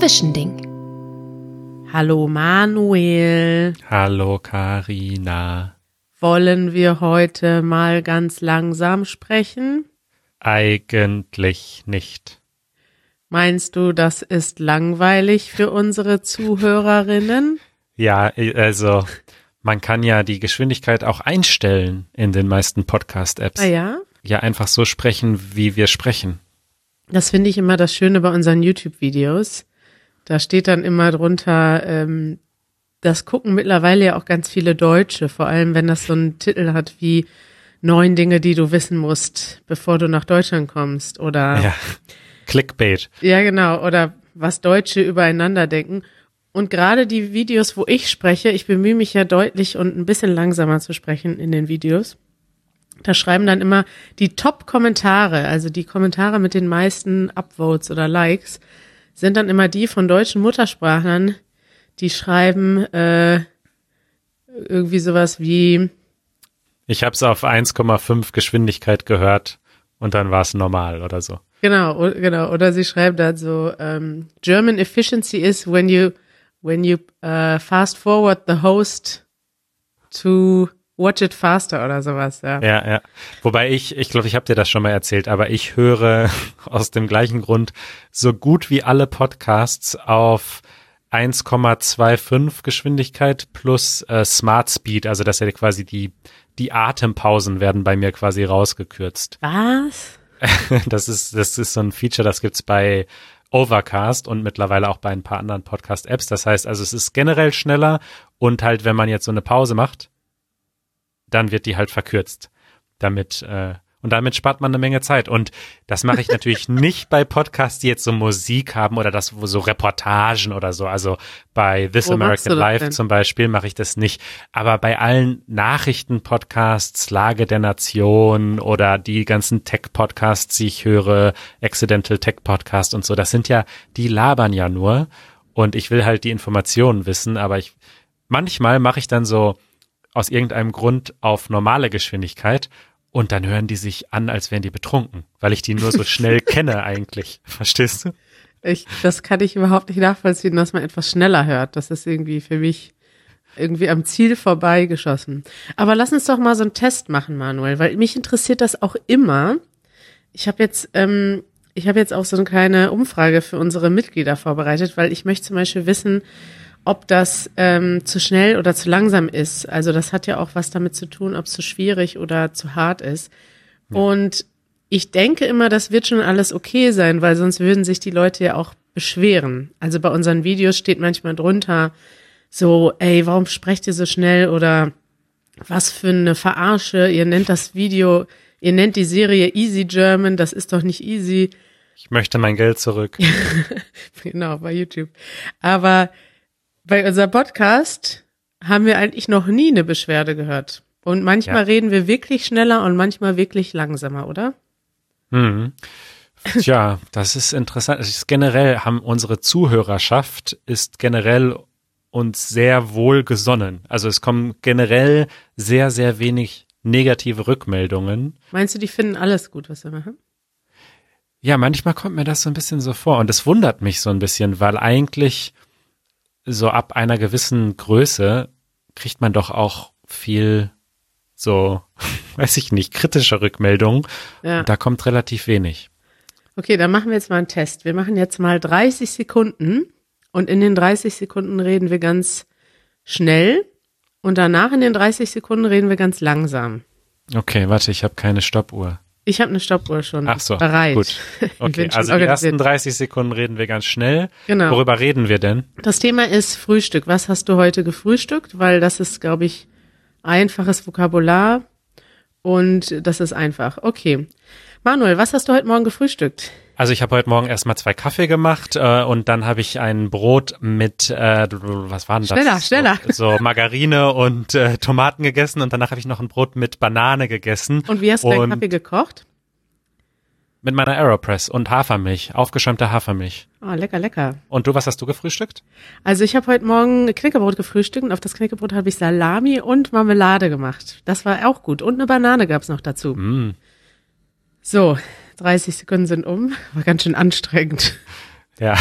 Zwischending. Hallo Manuel. Hallo Karina. Wollen wir heute mal ganz langsam sprechen? Eigentlich nicht. Meinst du, das ist langweilig für unsere Zuhörerinnen? Ja, also man kann ja die Geschwindigkeit auch einstellen in den meisten Podcast-Apps. Ah ja? Ja, einfach so sprechen, wie wir sprechen. Das finde ich immer das Schöne bei unseren YouTube-Videos. Da steht dann immer drunter, ähm, das gucken mittlerweile ja auch ganz viele Deutsche, vor allem wenn das so einen Titel hat wie neun Dinge, die du wissen musst, bevor du nach Deutschland kommst oder Ja. Clickbait. ja genau oder was Deutsche übereinander denken. Und gerade die Videos, wo ich spreche, ich bemühe mich ja deutlich und ein bisschen langsamer zu sprechen in den Videos. Da schreiben dann immer die Top-Kommentare, also die Kommentare mit den meisten Upvotes oder Likes, sind dann immer die von deutschen Muttersprachlern, die schreiben äh, irgendwie sowas wie, Ich habe es auf 1,5 Geschwindigkeit gehört und dann war es normal oder so. genau, genau, oder sie schreiben dann so, ähm, German efficiency is when you when you uh, fast forward the host to watch it faster oder sowas, ja. Ja, ja. Wobei ich, ich glaube, ich habe dir das schon mal erzählt, aber ich höre aus dem gleichen Grund so gut wie alle Podcasts auf 1,25 Geschwindigkeit plus äh, Smart Speed, also dass ja quasi die die Atempausen werden bei mir quasi rausgekürzt. Was? Das ist das ist so ein Feature, das gibt's bei Overcast und mittlerweile auch bei ein paar anderen Podcast-Apps. Das heißt, also es ist generell schneller und halt, wenn man jetzt so eine Pause macht, dann wird die halt verkürzt. Damit, äh, und damit spart man eine Menge Zeit. Und das mache ich natürlich nicht bei Podcasts, die jetzt so Musik haben oder das, wo so Reportagen oder so. Also bei This Wo American Life zum Beispiel mache ich das nicht. Aber bei allen Nachrichten-Podcasts, Lage der Nation oder die ganzen Tech-Podcasts, die ich höre, Accidental Tech-Podcast und so, das sind ja, die labern ja nur. Und ich will halt die Informationen wissen, aber ich, manchmal mache ich dann so aus irgendeinem Grund auf normale Geschwindigkeit und dann hören die sich an, als wären die betrunken, weil ich die nur so schnell kenne eigentlich. Verstehst du? Ich, das kann ich überhaupt nicht nachvollziehen, dass man etwas schneller hört. Das ist irgendwie für mich irgendwie am Ziel vorbeigeschossen. Aber lass uns doch mal so einen Test machen, Manuel, weil mich interessiert das auch immer. Ich habe jetzt, ähm, ich habe jetzt auch so eine kleine Umfrage für unsere Mitglieder vorbereitet, weil ich möchte zum Beispiel wissen, ob das ähm, zu schnell oder zu langsam ist. Also das hat ja auch was damit zu tun, ob es zu schwierig oder zu hart ist. Und ich denke immer, das wird schon alles okay sein, weil sonst würden sich die Leute ja auch beschweren. Also bei unseren Videos steht manchmal drunter so, ey, warum sprecht ihr so schnell oder was für eine Verarsche, ihr nennt das Video, ihr nennt die Serie Easy German, das ist doch nicht easy. Ich möchte mein Geld zurück. Genau, bei YouTube. Aber bei unserem Podcast haben wir eigentlich noch nie eine Beschwerde gehört. Und manchmal Ja. reden wir wirklich schneller und manchmal wirklich langsamer, oder? Mhm. Tja, das ist interessant. Es ist generell haben unsere Zuhörerschaft ist generell uns sehr wohl gesonnen. Also es kommen generell sehr, sehr wenig negative Rückmeldungen. Meinst du, die finden alles gut, was wir machen? Ja, manchmal kommt mir das so ein bisschen so vor und es wundert mich so ein bisschen, weil eigentlich so ab einer gewissen Größe kriegt man doch auch viel so, weiß ich nicht, kritische Rückmeldungen. Ja. Und da kommt relativ wenig. Okay, dann machen wir jetzt mal einen Test. Wir machen jetzt mal 30 Sekunden und in den 30 Sekunden reden wir ganz schnell und danach in den 30 Sekunden reden wir ganz langsam. Okay, warte, ich habe keine Stoppuhr. Ich habe eine Stoppuhr schon Ach so, bereit. gut. Okay, also die ersten organisiert. 30 Sekunden reden wir ganz schnell. Genau. Worüber reden wir denn? Das Thema ist Frühstück. Was hast du heute gefrühstückt? Weil das ist, glaube ich, einfaches Vokabular und das ist einfach. Okay. Manuel, was hast du heute Morgen gefrühstückt? Also ich habe heute Morgen erstmal zwei Kaffee gemacht äh, und dann habe ich ein Brot mit, äh, was war denn das? Schneller, schneller. So, so Margarine und äh, Tomaten gegessen und danach habe ich noch ein Brot mit Banane gegessen. Und wie hast du deinen Kaffee gekocht? Mit meiner Aeropress und Hafermilch, aufgeschäumte Hafermilch. Ah, lecker, lecker. Und du, was hast du gefrühstückt? Also ich habe heute Morgen Knickerbrot gefrühstückt und auf das Knickerbrot habe ich Salami und Marmelade gemacht. Das war auch gut. Und eine Banane gab's noch dazu. Mm. So, 30 Sekunden sind um. War ganz schön anstrengend. Ja,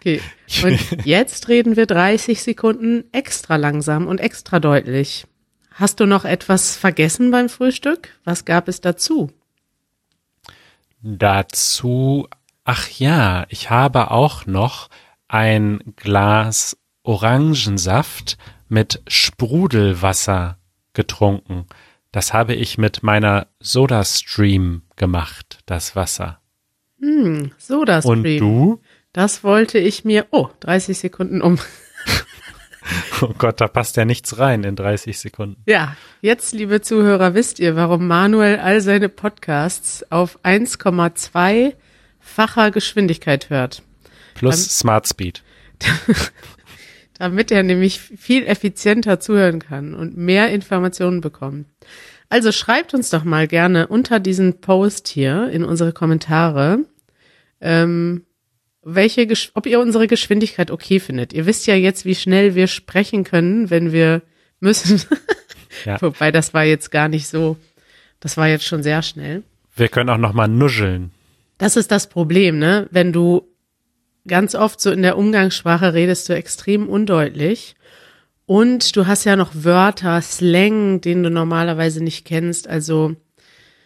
Okay. Und jetzt reden wir 30 Sekunden extra langsam und extra deutlich. Hast du noch etwas vergessen beim Frühstück? Was gab es dazu? Dazu, ach ja, ich habe auch noch ein Glas Orangensaft mit Sprudelwasser getrunken. Das habe ich mit meiner SodaStream gemacht, das Wasser. Hm, SodaStream. Und du? Das wollte ich mir, oh, 30 Sekunden um. Oh Gott, da passt ja nichts rein in 30 Sekunden. Ja, jetzt, liebe Zuhörer, wisst ihr, warum Manuel all seine Podcasts auf 1,2-facher Geschwindigkeit hört. Plus Dann, Smart Speed. damit er nämlich viel effizienter zuhören kann und mehr Informationen bekommt. Also schreibt uns doch mal gerne unter diesen Post hier in unsere Kommentare, ähm, welche, ob ihr unsere Geschwindigkeit okay findet. Ihr wisst ja jetzt, wie schnell wir sprechen können, wenn wir müssen. ja. Wobei das war jetzt gar nicht so. Das war jetzt schon sehr schnell. Wir können auch noch mal nuscheln. Das ist das Problem, ne? Wenn du ganz oft so in der Umgangssprache redest du extrem undeutlich und du hast ja noch Wörter, Slang, den du normalerweise nicht kennst. Also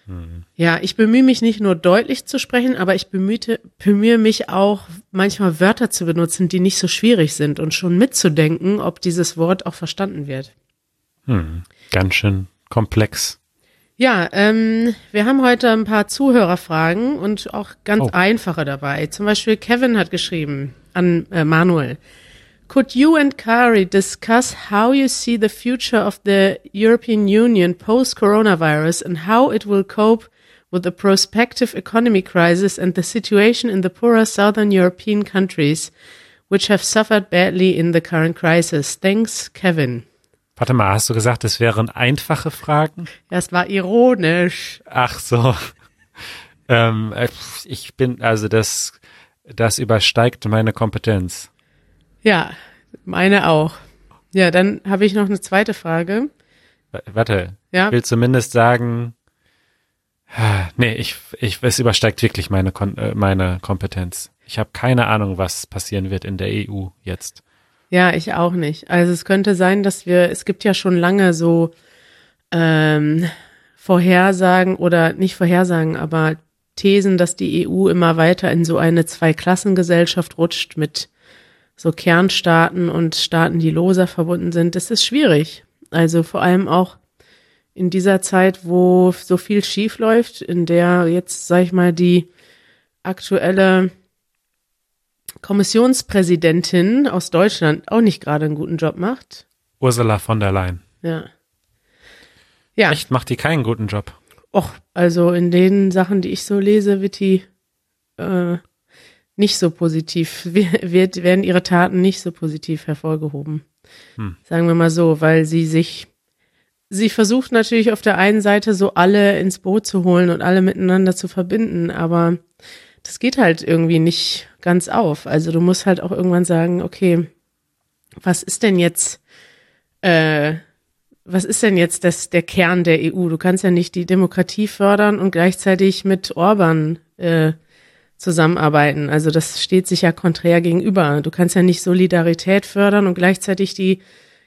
mhm. ja, ich bemühe mich nicht nur deutlich zu sprechen, aber ich bemühe, bemühe mich auch manchmal Wörter zu benutzen, die nicht so schwierig sind und schon mitzudenken, ob dieses Wort auch verstanden wird. Mhm. Ganz schön komplex. Ja, ähm, wir haben heute ein paar Zuhörerfragen und auch ganz oh. einfache dabei. Zum Beispiel Kevin hat geschrieben an äh, Manuel. Could you and Kari discuss how you see the future of the European Union post-coronavirus and how it will cope with the prospective economy crisis and the situation in the poorer southern European countries, which have suffered badly in the current crisis? Thanks, Kevin. Warte mal, hast du gesagt, es wären einfache Fragen? Das war ironisch. Ach so. ähm, äh, ich bin, also das, das übersteigt meine Kompetenz. Ja, meine auch. Ja, dann habe ich noch eine zweite Frage. Warte, ja? ich will zumindest sagen, nee, ich, ich, es übersteigt wirklich meine, äh, meine Kompetenz. Ich habe keine Ahnung, was passieren wird in der EU jetzt. Ja, ich auch nicht. Also es könnte sein, dass wir, es gibt ja schon lange so ähm, Vorhersagen oder nicht Vorhersagen, aber Thesen, dass die EU immer weiter in so eine Zweiklassengesellschaft rutscht mit so Kernstaaten und Staaten, die loser verbunden sind. Das ist schwierig. Also vor allem auch in dieser Zeit, wo so viel schief läuft, in der jetzt, sag ich mal, die aktuelle Kommissionspräsidentin aus Deutschland auch nicht gerade einen guten Job macht. Ursula von der Leyen. Ja. Ja. Echt, macht die keinen guten Job? Och, also in den Sachen, die ich so lese, wird die äh, nicht so positiv, wird, werden ihre Taten nicht so positiv hervorgehoben. Hm. Sagen wir mal so, weil sie sich, sie versucht natürlich auf der einen Seite so alle ins Boot zu holen und alle miteinander zu verbinden, aber das geht halt irgendwie nicht ganz auf. Also du musst halt auch irgendwann sagen, okay, was ist denn jetzt, äh, was ist denn jetzt das, der Kern der EU? Du kannst ja nicht die Demokratie fördern und gleichzeitig mit Orban äh, zusammenarbeiten. Also das steht sich ja konträr gegenüber. Du kannst ja nicht Solidarität fördern und gleichzeitig die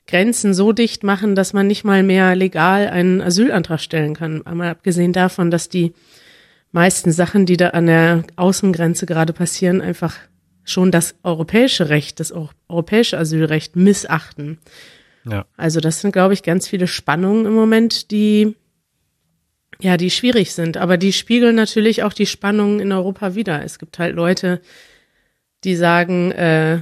Grenzen so dicht machen, dass man nicht mal mehr legal einen Asylantrag stellen kann. Einmal abgesehen davon, dass die meisten Sachen, die da an der Außengrenze gerade passieren, einfach schon das europäische Recht, das europäische Asylrecht missachten. Ja. Also das sind, glaube ich, ganz viele Spannungen im Moment, die ja, die schwierig sind, aber die spiegeln natürlich auch die Spannungen in Europa wieder. Es gibt halt Leute, die sagen, äh,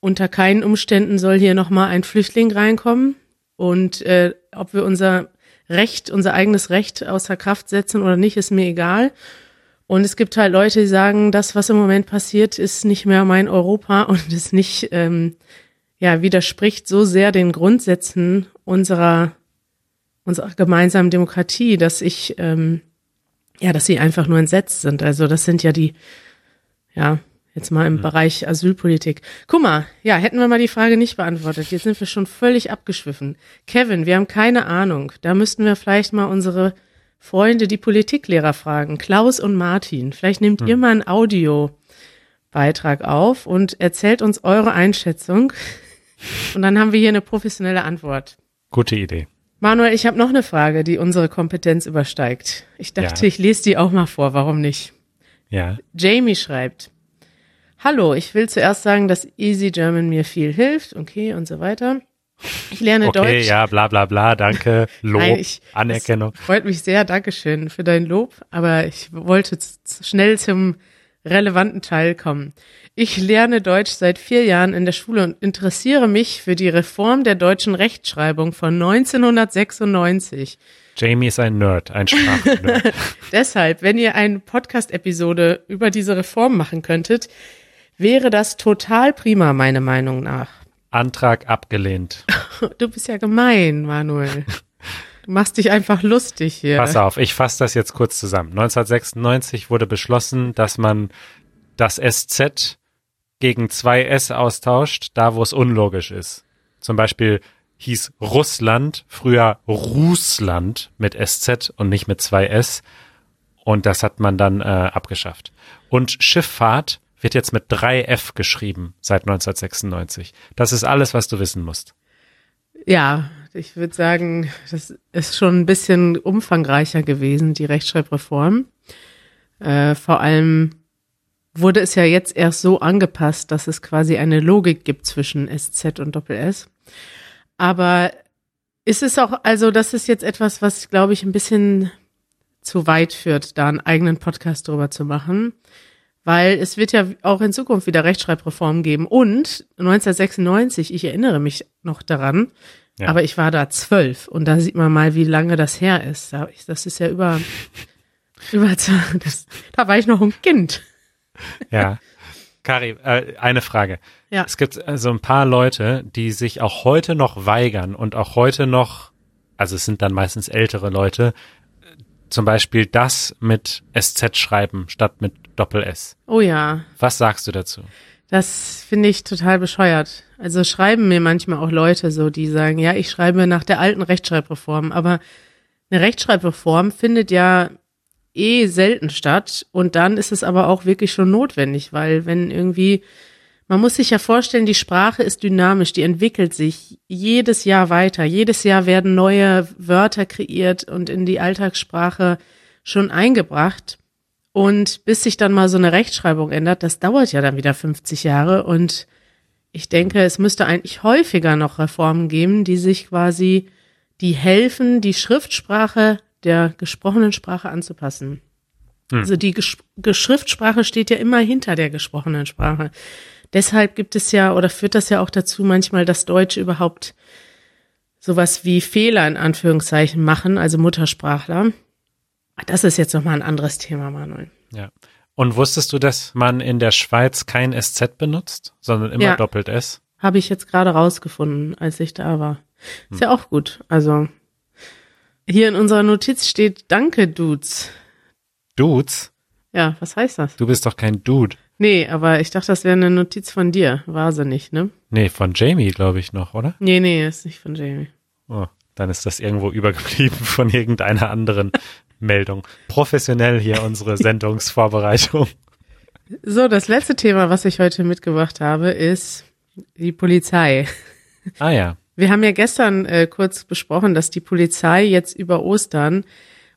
unter keinen Umständen soll hier nochmal ein Flüchtling reinkommen und äh, ob wir unser Recht, unser eigenes Recht außer Kraft setzen oder nicht, ist mir egal. Und es gibt halt Leute, die sagen, das, was im Moment passiert, ist nicht mehr mein Europa und ist nicht, ähm, ja, widerspricht so sehr den Grundsätzen unserer, unserer gemeinsamen Demokratie, dass ich, ähm, ja, dass sie einfach nur entsetzt sind. Also das sind ja die, ja, Jetzt mal im mhm. Bereich Asylpolitik. Guck mal, ja, hätten wir mal die Frage nicht beantwortet. Jetzt sind wir schon völlig abgeschwiffen. Kevin, wir haben keine Ahnung. Da müssten wir vielleicht mal unsere Freunde, die Politiklehrer fragen. Klaus und Martin. Vielleicht nehmt mhm. ihr mal ein Audio Beitrag auf und erzählt uns eure Einschätzung. Und dann haben wir hier eine professionelle Antwort. Gute Idee. Manuel, ich habe noch eine Frage, die unsere Kompetenz übersteigt. Ich dachte, Ja. ich lese die auch mal vor, warum nicht? Ja. Jamie schreibt, Hallo, ich will zuerst sagen, dass Easy German mir viel hilft, okay, und so weiter. Ich lerne Okay, Deutsch. ja, bla bla bla, danke. Lob, Nein, ich- Anerkennung. Freut mich sehr, Dankeschön für dein Lob, aber ich wollte schnell zum relevanten Teil kommen. Ich lerne Deutsch seit vier Jahren in der Schule und interessiere mich für die Reform der deutschen Rechtschreibung von 1996. Jamie ist ein Nerd, ein Sprachnerd. Deshalb, wenn ihr eine Podcast-Episode über diese Reform machen könntet, wäre das total prima, meiner Meinung nach. Antrag abgelehnt. Du bist ja gemein, Manuel. Du machst dich einfach lustig hier. Pass auf, ich fasse das jetzt kurz zusammen. 1996 wurde beschlossen, dass man das SZ gegen zwei S austauscht, da wo es unlogisch ist. Zum Beispiel hieß Russland früher Russland mit SZ und nicht mit zwei S. Und das hat man dann äh, abgeschafft. Und Schifffahrt wird jetzt mit drei F geschrieben seit 1996. Das ist alles, was du wissen musst. Ja, ich würde sagen, das ist schon ein bisschen umfangreicher gewesen, die Rechtschreibreform. Äh, vor allem wurde es ja jetzt erst so angepasst, dass es quasi eine Logik gibt zwischen SZ und Doppel-S. Aber ist es auch, also das ist jetzt etwas, was, glaube ich, ein bisschen zu weit führt, da einen eigenen Podcast drüber zu machen. Weil es wird ja auch in Zukunft wieder Rechtschreibreformen geben. Und 1996, ich erinnere mich noch daran, Ja. aber ich war da zwölf und da sieht man mal, wie lange das her ist. Das ist ja über, über, das, da war ich noch ein Kind. Ja. Kari, äh, eine Frage. Ja. Es gibt äh, so ein paar Leute, die sich auch heute noch weigern und auch heute noch, also es sind dann meistens ältere Leute, zum Beispiel das mit SZ schreiben statt mit Doppel-S. Oh ja, Was sagst du dazu? das finde ich total bescheuert. Also schreiben mir manchmal auch Leute so, die sagen, ja, ich schreibe nach der alten Rechtschreibreform, aber eine Rechtschreibreform findet ja eh selten statt und dann ist es aber auch wirklich schon notwendig, weil wenn irgendwie man muss sich ja vorstellen, die Sprache ist dynamisch, die entwickelt sich jedes Jahr weiter. Jedes Jahr werden neue Wörter kreiert und in die Alltagssprache schon eingebracht. Und bis sich dann mal so eine Rechtschreibung ändert, das dauert ja dann wieder 50 Jahre. Und ich denke, es müsste eigentlich häufiger noch Reformen geben, die sich quasi, die helfen, die Schriftsprache der gesprochenen Sprache anzupassen. Also die Gesch Geschriftsprache steht ja immer hinter der gesprochenen Sprache. Deshalb gibt es ja oder führt das ja auch dazu manchmal, dass Deutsche überhaupt sowas wie Fehler in Anführungszeichen machen, also Muttersprachler. Das ist jetzt nochmal ein anderes Thema, Manuel. Ja. Und wusstest du, dass man in der Schweiz kein SZ benutzt, sondern immer Ja. doppelt S? Habe ich jetzt gerade rausgefunden, als ich da war. Ist ja auch gut. Also hier in unserer Notiz steht Danke, Dudes. Dudes? Ja, was heißt das? Du bist doch kein Dude. Nee, aber ich dachte, das wäre eine Notiz von dir. War sie nicht, ne? Nee, von Jamie, glaube ich noch, oder? Nee, nee, ist nicht von Jamie. Oh, dann ist das irgendwo übergeblieben von irgendeiner anderen Meldung. Professionell hier unsere Sendungsvorbereitung. So, das letzte Thema, was ich heute mitgebracht habe, ist die Polizei. Ah ja. Wir haben ja gestern äh, kurz besprochen, dass die Polizei jetzt über Ostern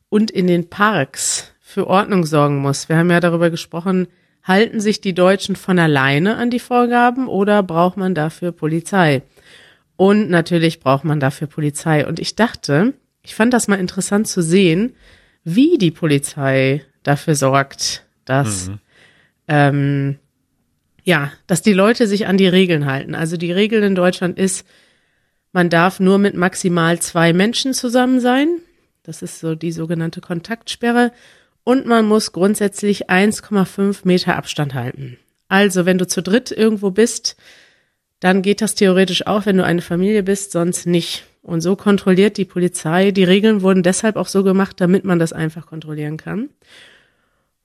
und in den Parks für Ordnung sorgen muss. Wir haben ja darüber gesprochen, halten sich die Deutschen von alleine an die Vorgaben oder braucht man dafür Polizei? Und natürlich braucht man dafür Polizei. Und ich dachte, ich fand das mal interessant zu sehen, wie die Polizei dafür sorgt, dass ähm, ja, dass die Leute sich an die Regeln halten. Also die Regel in Deutschland ist, man darf nur mit maximal zwei Menschen zusammen sein. Das ist so die sogenannte Kontaktsperre. Und man muss grundsätzlich 1,5 Meter Abstand halten. Also wenn du zu dritt irgendwo bist, dann geht das theoretisch auch, wenn du eine Familie bist, sonst nicht. Und so kontrolliert die Polizei. Die Regeln wurden deshalb auch so gemacht, damit man das einfach kontrollieren kann.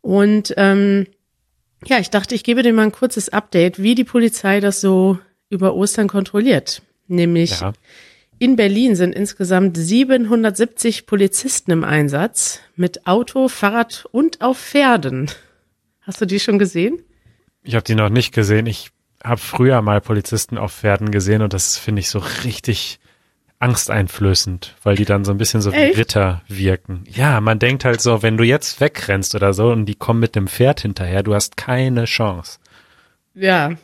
Und ähm, ja, ich dachte, ich gebe dir mal ein kurzes Update, wie die Polizei das so über Ostern kontrolliert. Nämlich Ja. In Berlin sind insgesamt 770 Polizisten im Einsatz mit Auto, Fahrrad und auf Pferden. Hast du die schon gesehen? Ich habe die noch nicht gesehen. Ich habe früher mal Polizisten auf Pferden gesehen und das finde ich so richtig angsteinflößend, weil die dann so ein bisschen so Echt? wie Ritter wirken. Ja, man denkt halt so, wenn du jetzt wegrennst oder so und die kommen mit dem Pferd hinterher, du hast keine Chance. Ja,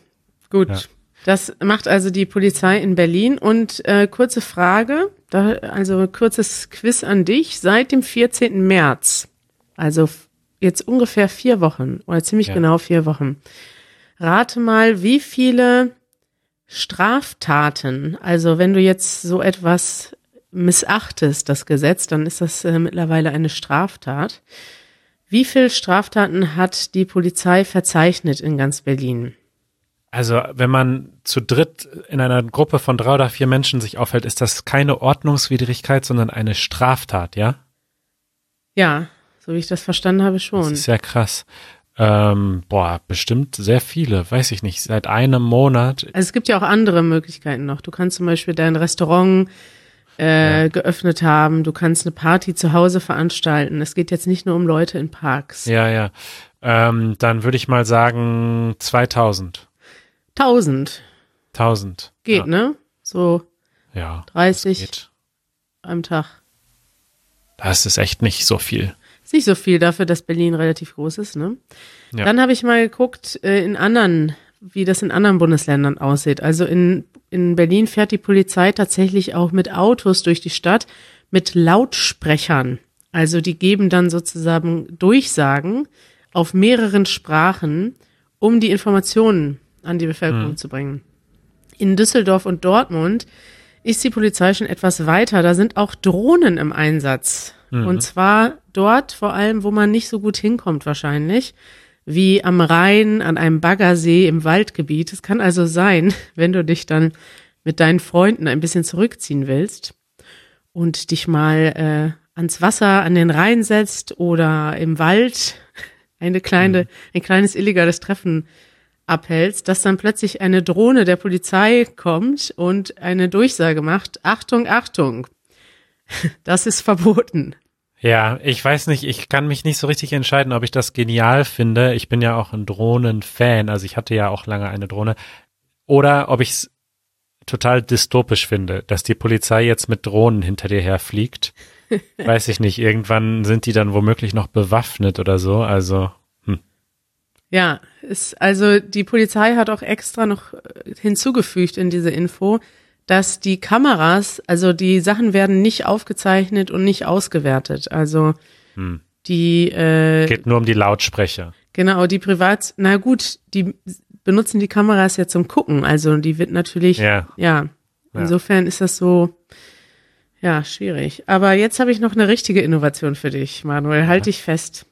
gut. Ja. Das macht also die Polizei in Berlin. Und äh, kurze Frage, da, also kurzes Quiz an dich. Seit dem 14. März, also jetzt ungefähr vier Wochen oder ziemlich Ja. genau vier Wochen, rate mal, wie viele Straftaten, also wenn du jetzt so etwas missachtest, das Gesetz, dann ist das äh, mittlerweile eine Straftat. Wie viele Straftaten hat die Polizei verzeichnet in ganz Berlin? Also, wenn man zu dritt in einer Gruppe von drei oder vier Menschen sich aufhält, ist das keine Ordnungswidrigkeit, sondern eine Straftat, ja? Ja, so wie ich das verstanden habe Das schon. ist ja krass. Ähm, boah, bestimmt sehr viele, weiß ich nicht. Seit einem Monat. Also es gibt ja auch andere Möglichkeiten noch. Du kannst zum Beispiel dein Restaurant äh, geöffnet haben, du kannst eine Party zu Hause veranstalten. Es geht jetzt nicht nur um Leute in Parks. Ja, ja. Ähm, dann würde ich mal sagen 2000. 1000 1000. geht, ja. ne? So Ja. 30 Geht. am Tag. Das ist echt nicht so viel. Ist nicht so viel dafür, dass Berlin relativ groß ist, ne? Ja. Dann habe ich mal geguckt äh, in anderen, wie das in anderen Bundesländern aussieht. Also in, in Berlin fährt die Polizei tatsächlich auch mit Autos durch die Stadt mit Lautsprechern. Also die geben dann sozusagen Durchsagen auf mehreren Sprachen, um die Informationen an die Bevölkerung zu bringen. In Düsseldorf und Dortmund ist die Polizei schon etwas weiter. Da sind auch Drohnen im Einsatz. Und zwar dort vor allem, wo man nicht so gut hinkommt wahrscheinlich, wie am Rhein, an einem Baggersee im Waldgebiet. Es kann also sein, wenn du dich dann mit deinen Freunden ein bisschen zurückziehen willst und dich mal äh, ans Wasser, an den Rhein setzt oder im Wald eine kleine, ein kleines illegales Treffen abhältst, dass dann plötzlich eine Drohne der Polizei kommt und eine Durchsage macht, Achtung, Achtung, das ist verboten. Ja, ich weiß nicht, ich kann mich nicht so richtig entscheiden, ob ich das genial finde. Ich bin ja auch ein Drohnen-Fan, also ich hatte ja auch lange eine Drohne. Oder ob ich es total dystopisch finde, dass die Polizei jetzt mit Drohnen hinter dir herfliegt. weiß ich nicht, irgendwann sind die dann womöglich noch bewaffnet oder so, also. Ja, ist, also die Polizei hat auch extra noch äh, hinzugefügt in diese Info, dass die Kameras, also die Sachen werden nicht aufgezeichnet und nicht ausgewertet. Also Hm. die äh, geht nur um die Lautsprecher. Genau, die Privat, na gut, die benutzen die Kameras ja zum Gucken. Also die wird natürlich, ja, Ja. Ja. insofern ist das so, ja, schwierig. Aber jetzt habe ich noch eine richtige Innovation für dich, Manuel. Halt dich fest.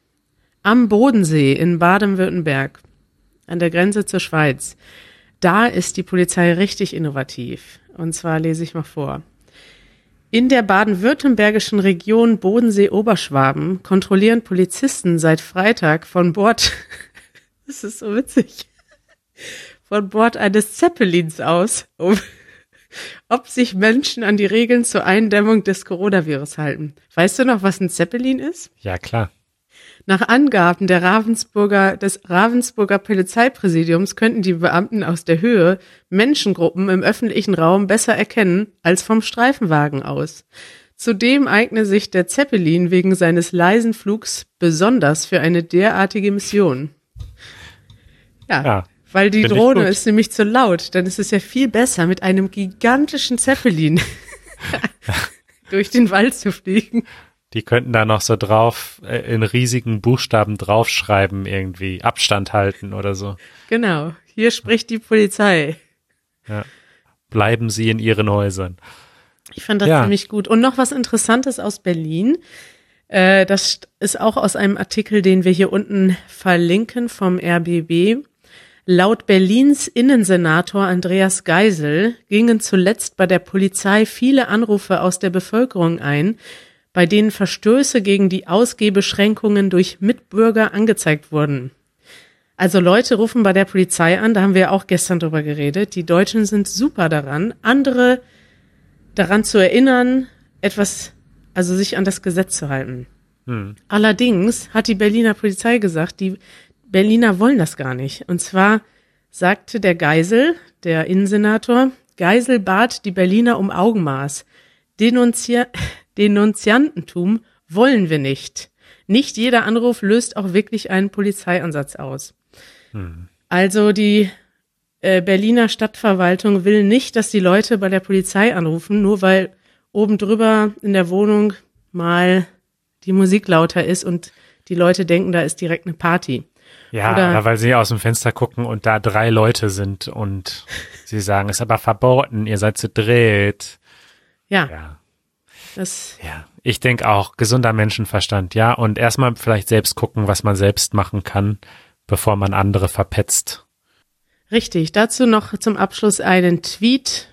Am Bodensee in Baden-Württemberg, an der Grenze zur Schweiz, da ist die Polizei richtig innovativ. Und zwar lese ich mal vor. In der baden-württembergischen Region Bodensee-Oberschwaben kontrollieren Polizisten seit Freitag von Bord, das ist so witzig, von Bord eines Zeppelins aus, um, ob sich Menschen an die Regeln zur Eindämmung des Coronavirus halten. Weißt du noch, was ein Zeppelin ist? Ja, klar. Nach Angaben der Ravensburger, des Ravensburger Polizeipräsidiums könnten die Beamten aus der Höhe Menschengruppen im öffentlichen Raum besser erkennen als vom Streifenwagen aus. Zudem eigne sich der Zeppelin wegen seines leisen Flugs besonders für eine derartige Mission. Ja, Ja, weil die Drohne ist nämlich zu laut. Dann ist es ja viel besser, mit einem gigantischen Zeppelin durch den Wald zu fliegen. Die könnten da noch so drauf, äh, in riesigen Buchstaben draufschreiben, irgendwie Abstand halten oder so. Genau, hier spricht die Polizei. Bleiben Sie in Ihren Häusern. Ich fand das Ja. ziemlich gut. Und noch was Interessantes aus Berlin. Äh, das ist auch aus einem Artikel, den wir hier unten verlinken vom RBB. Laut Berlins Innensenator Andreas Geisel gingen zuletzt bei der Polizei viele Anrufe aus der Bevölkerung ein, bei denen Verstöße gegen die Ausgehbeschränkungen durch Mitbürger angezeigt wurden. Also Leute rufen bei der Polizei an, da haben wir auch gestern drüber geredet. Die Deutschen sind super daran, andere daran zu erinnern, etwas, also sich an das Gesetz zu halten. Hm. Allerdings hat die Berliner Polizei gesagt, die Berliner wollen das gar nicht. Und zwar sagte der Geisel, der Innensenator, Geisel bat die Berliner um Augenmaß. Denunzi Denunziantentum wollen wir nicht. Nicht jeder Anruf löst auch wirklich einen Polizeieinsatz aus. Hm. Also die äh, Berliner Stadtverwaltung will nicht, dass die Leute bei der Polizei anrufen, nur weil oben drüber in der Wohnung mal die Musik lauter ist und die Leute denken, da ist direkt eine Party. Ja, oder, weil sie aus dem Fenster gucken und da drei Leute sind und sie sagen, es ist aber verboten, ihr seid zu dritt. Ja. Ja. Das ja, ich denke auch, gesunder Menschenverstand, ja. Und erstmal vielleicht selbst gucken, was man selbst machen kann, bevor man andere verpetzt. Richtig. Dazu noch zum Abschluss einen Tweet.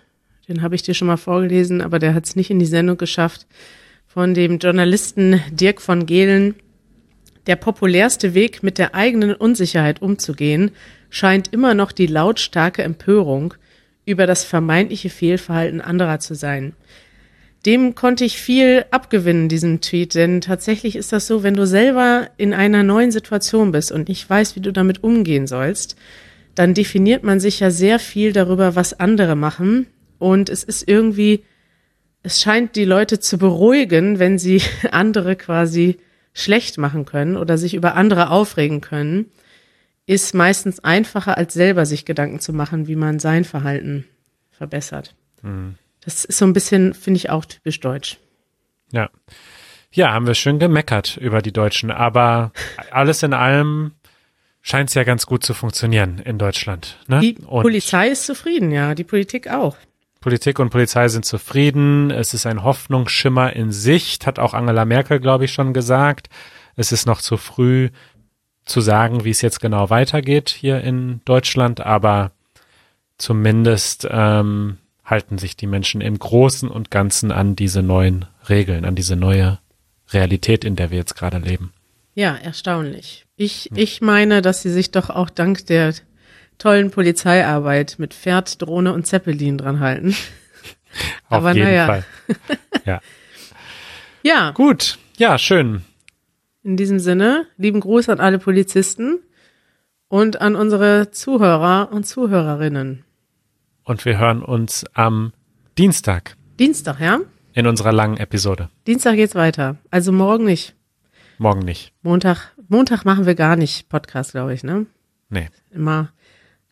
Den habe ich dir schon mal vorgelesen, aber der hat es nicht in die Sendung geschafft. Von dem Journalisten Dirk von Gehlen. Der populärste Weg, mit der eigenen Unsicherheit umzugehen, scheint immer noch die lautstarke Empörung über das vermeintliche Fehlverhalten anderer zu sein. Dem konnte ich viel abgewinnen, diesem Tweet, denn tatsächlich ist das so, wenn du selber in einer neuen Situation bist und nicht weißt, wie du damit umgehen sollst, dann definiert man sich ja sehr viel darüber, was andere machen und es ist irgendwie, es scheint die Leute zu beruhigen, wenn sie andere quasi schlecht machen können oder sich über andere aufregen können, ist meistens einfacher, als selber sich Gedanken zu machen, wie man sein Verhalten verbessert. Mhm. Das ist so ein bisschen, finde ich, auch typisch deutsch. Ja. Ja, haben wir schön gemeckert über die Deutschen, aber alles in allem scheint es ja ganz gut zu funktionieren in Deutschland. Ne? Die und Polizei ist zufrieden, ja, die Politik auch. Politik und Polizei sind zufrieden. Es ist ein Hoffnungsschimmer in Sicht, hat auch Angela Merkel, glaube ich, schon gesagt. Es ist noch zu früh zu sagen, wie es jetzt genau weitergeht hier in Deutschland, aber zumindest ähm, halten sich die Menschen im Großen und Ganzen an diese neuen Regeln, an diese neue Realität, in der wir jetzt gerade leben. Ja, erstaunlich. Ich, ich meine, dass sie sich doch auch dank der tollen Polizeiarbeit mit Pferd, Drohne und Zeppelin dran halten. Auf Aber jeden naja. Fall. Ja. ja. Gut. Ja, schön. In diesem Sinne, lieben Gruß an alle Polizisten und an unsere Zuhörer und Zuhörerinnen. Und wir hören uns am Dienstag. Dienstag, ja? In unserer langen Episode. Dienstag geht's weiter. Also morgen nicht. Morgen nicht. Montag, Montag machen wir gar nicht Podcast, glaube ich, ne? Nee. Immer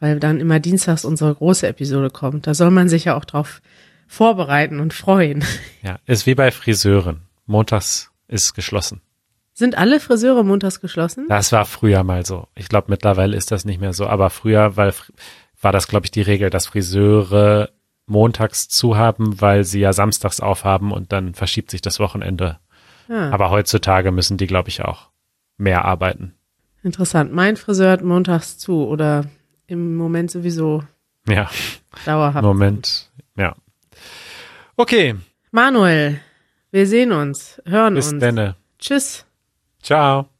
weil dann immer dienstags unsere große Episode kommt. Da soll man sich ja auch drauf vorbereiten und freuen. Ja, ist wie bei Friseuren. Montags ist geschlossen. Sind alle Friseure montags geschlossen? Das war früher mal so. Ich glaube, mittlerweile ist das nicht mehr so. Aber früher weil, war das, glaube ich, die Regel, dass Friseure montags zu haben, weil sie ja samstags aufhaben und dann verschiebt sich das Wochenende. Ah. Aber heutzutage müssen die, glaube ich, auch mehr arbeiten. Interessant. Mein Friseur hat montags zu oder im Moment sowieso. Ja. Dauerhaft. Moment, ja. Okay. Manuel, wir sehen uns, hören Bis uns. Bis denne. Tschüss. Ciao.